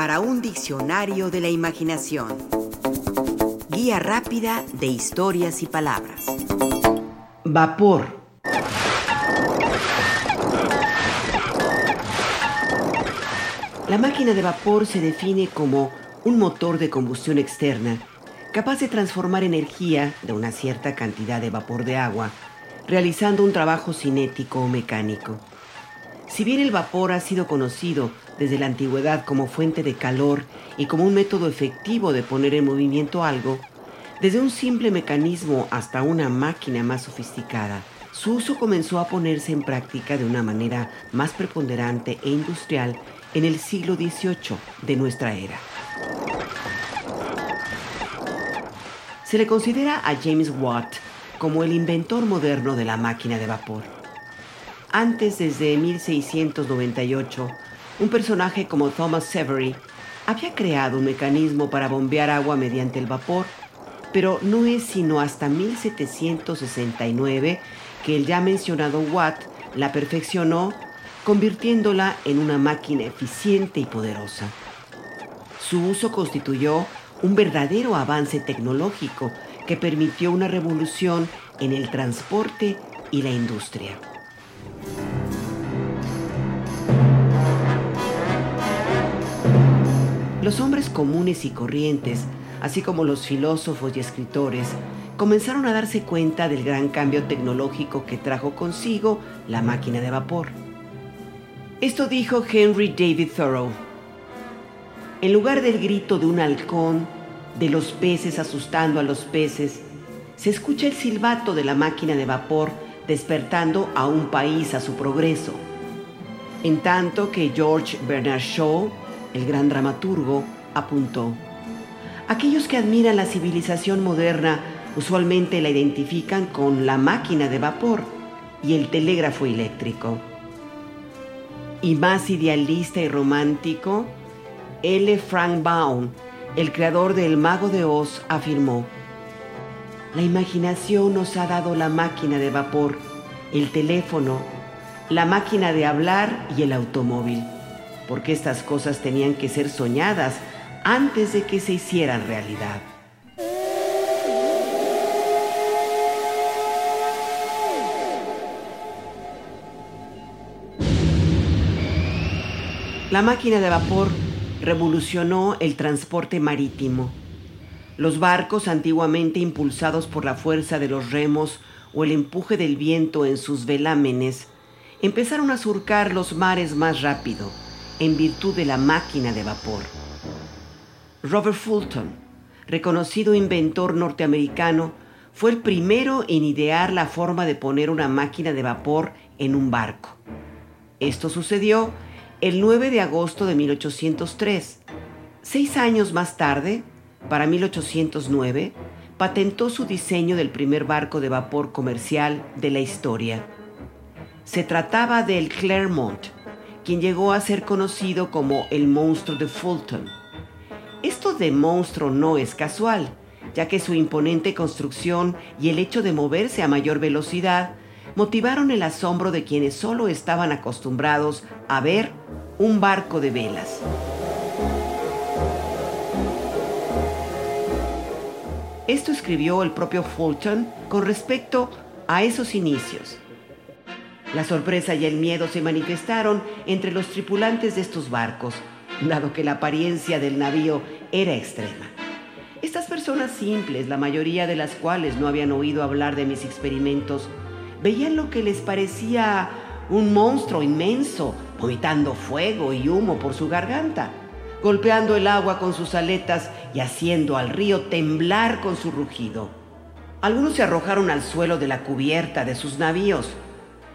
para un diccionario de la imaginación. Guía rápida de historias y palabras. Vapor. La máquina de vapor se define como un motor de combustión externa capaz de transformar energía de una cierta cantidad de vapor de agua, realizando un trabajo cinético o mecánico. Si bien el vapor ha sido conocido desde la antigüedad como fuente de calor y como un método efectivo de poner en movimiento algo, desde un simple mecanismo hasta una máquina más sofisticada, su uso comenzó a ponerse en práctica de una manera más preponderante e industrial en el siglo XVIII de nuestra era. Se le considera a James Watt como el inventor moderno de la máquina de vapor. Antes, desde 1698, un personaje como Thomas Savery había creado un mecanismo para bombear agua mediante el vapor, pero no es sino hasta 1769 que el ya mencionado Watt la perfeccionó, convirtiéndola en una máquina eficiente y poderosa. Su uso constituyó un verdadero avance tecnológico que permitió una revolución en el transporte y la industria. Los hombres comunes y corrientes, así como los filósofos y escritores, comenzaron a darse cuenta del gran cambio tecnológico que trajo consigo la máquina de vapor. Esto dijo Henry David Thoreau, en lugar del grito de un halcón, de los peces asustando a los peces, se escucha el silbato de la máquina de vapor despertando a un país a su progreso. En tanto que George Bernard Shaw, el gran dramaturgo, apuntó, aquellos que admiran la civilización moderna usualmente la identifican con la máquina de vapor y el telégrafo eléctrico. Y más idealista y romántico, L. Frank Baum, el creador del Mago de Oz, afirmó, La imaginación nos ha dado la máquina de vapor, el teléfono, la máquina de hablar y el automóvil, porque estas cosas tenían que ser soñadas antes de que se hicieran realidad. La máquina de vapor revolucionó el transporte marítimo. Los barcos, antiguamente impulsados por la fuerza de los remos o el empuje del viento en sus velámenes, empezaron a surcar los mares más rápido, en virtud de la máquina de vapor. Robert Fulton, reconocido inventor norteamericano, fue el primero en idear la forma de poner una máquina de vapor en un barco. Esto sucedió el 9 de agosto de 1803. Seis años más tarde, para 1809, patentó su diseño del primer barco de vapor comercial de la historia. Se trataba del Clermont, quien llegó a ser conocido como el monstruo de Fulton. Esto de monstruo no es casual, ya que su imponente construcción y el hecho de moverse a mayor velocidad motivaron el asombro de quienes solo estaban acostumbrados a ver un barco de velas. Esto escribió el propio Fulton con respecto a esos inicios. La sorpresa y el miedo se manifestaron entre los tripulantes de estos barcos, dado que la apariencia del navío era extrema. Estas personas simples, la mayoría de las cuales no habían oído hablar de mis experimentos, veían lo que les parecía un monstruo inmenso, vomitando fuego y humo por su garganta, golpeando el agua con sus aletas y haciendo al río temblar con su rugido. Algunos se arrojaron al suelo de la cubierta de sus navíos,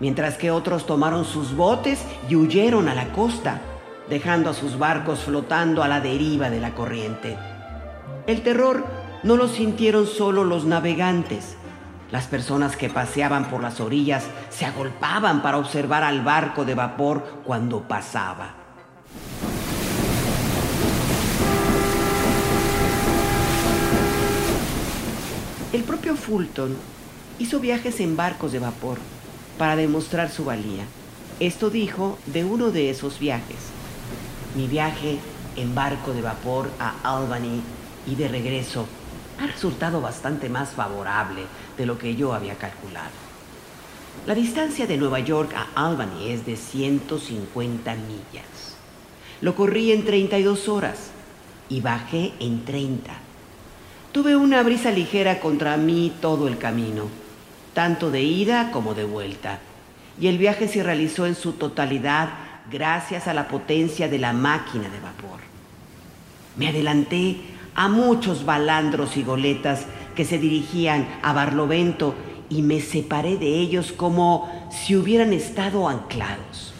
mientras que otros tomaron sus botes y huyeron a la costa, dejando a sus barcos flotando a la deriva de la corriente. El terror no lo sintieron solo los navegantes, las personas que paseaban por las orillas se agolpaban para observar al barco de vapor cuando pasaba. El propio Fulton hizo viajes en barcos de vapor para demostrar su valía. Esto dijo de uno de esos viajes. Mi viaje en barco de vapor a Albany y de regreso ha resultado bastante más favorable de lo que yo había calculado. La distancia de Nueva York a Albany es de 150 millas. Lo corrí en 32 horas y bajé en 30. Tuve una brisa ligera contra mí todo el camino, tanto de ida como de vuelta, y el viaje se realizó en su totalidad gracias a la potencia de la máquina de vapor. Me adelanté a muchos balandros y goletas que se dirigían a Barlovento y me separé de ellos como si hubieran estado anclados.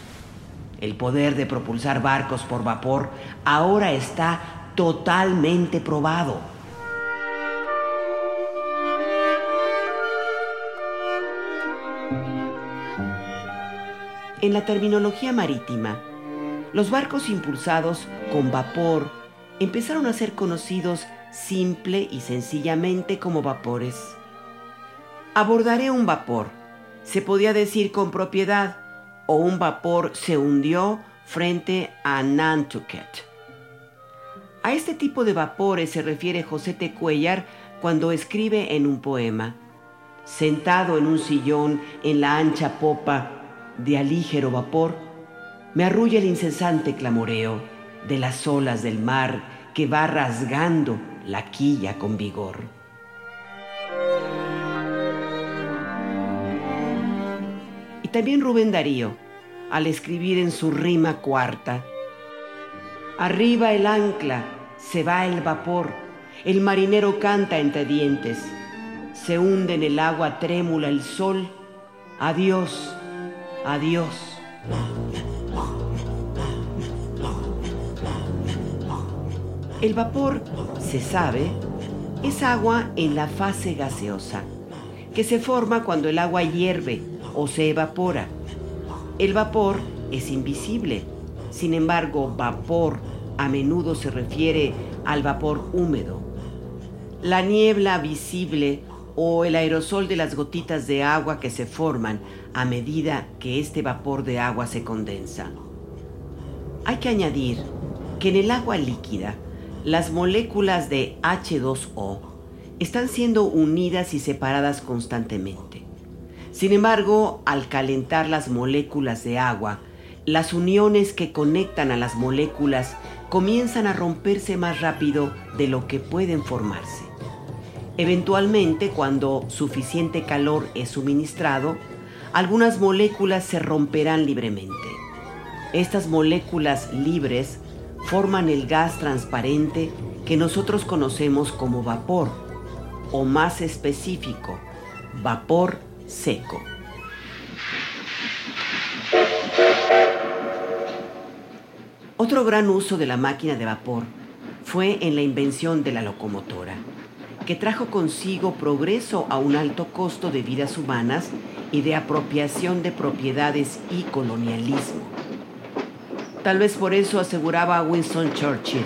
El poder de propulsar barcos por vapor ahora está totalmente probado. En la terminología marítima, los barcos impulsados con vapor empezaron a ser conocidos simple y sencillamente como vapores. Abordaré un vapor, se podía decir con propiedad, o un vapor se hundió frente a Nantucket. A este tipo de vapores se refiere José T. Cuellar cuando escribe en un poema, sentado en un sillón en la ancha popa de alígero vapor, me arrulla el incesante clamoreo de las olas del mar que va rasgando la quilla con vigor. Y también Rubén Darío, al escribir en su rima cuarta, Arriba el ancla, se va el vapor, el marinero canta entre dientes, se hunde en el agua trémula el sol, adiós, adiós. El vapor, se sabe, es agua en la fase gaseosa, que se forma cuando el agua hierve o se evapora. El vapor es invisible, sin embargo, vapor a menudo se refiere al vapor húmedo. La niebla visible o el aerosol de las gotitas de agua que se forman a medida que este vapor de agua se condensa. Hay que añadir que en el agua líquida las moléculas de H2O están siendo unidas y separadas constantemente. Sin embargo, al calentar las moléculas de agua, las uniones que conectan a las moléculas comienzan a romperse más rápido de lo que pueden formarse. Eventualmente, cuando suficiente calor es suministrado, algunas moléculas se romperán libremente. Estas moléculas libres forman el gas transparente que nosotros conocemos como vapor, o más específico, vapor seco. Otro gran uso de la máquina de vapor fue en la invención de la locomotora, que trajo consigo progreso a un alto costo de vidas humanas y de apropiación de propiedades y colonialismo. Tal vez por eso aseguraba Winston Churchill.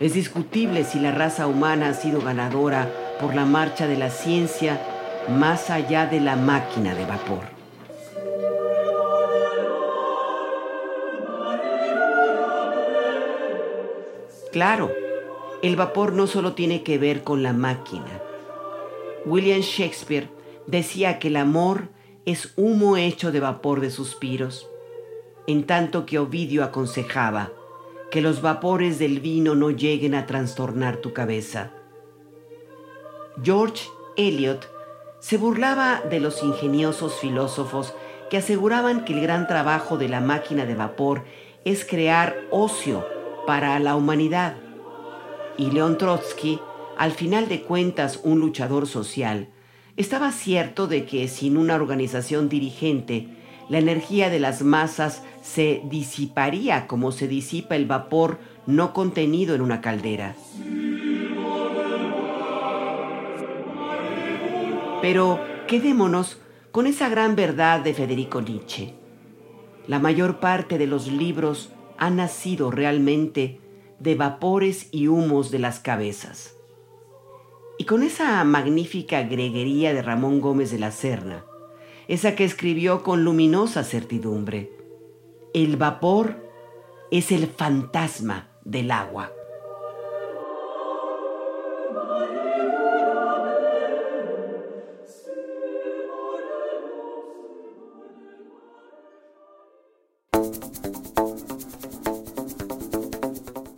Es discutible si la raza humana ha sido ganadora por la marcha de la ciencia más allá de la máquina de vapor. Claro, el vapor no solo tiene que ver con la máquina. William Shakespeare decía que el amor es humo hecho de vapor de suspiros en tanto que Ovidio aconsejaba que los vapores del vino no lleguen a trastornar tu cabeza. George Eliot se burlaba de los ingeniosos filósofos que aseguraban que el gran trabajo de la máquina de vapor es crear ocio para la humanidad. Y León Trotsky, al final de cuentas un luchador social, estaba cierto de que sin una organización dirigente, la energía de las masas se disiparía como se disipa el vapor no contenido en una caldera. Pero quedémonos con esa gran verdad de Federico Nietzsche. La mayor parte de los libros han nacido realmente de vapores y humos de las cabezas. Y con esa magnífica greguería de Ramón Gómez de la Serna, esa que escribió con luminosa certidumbre, el vapor es el fantasma del agua.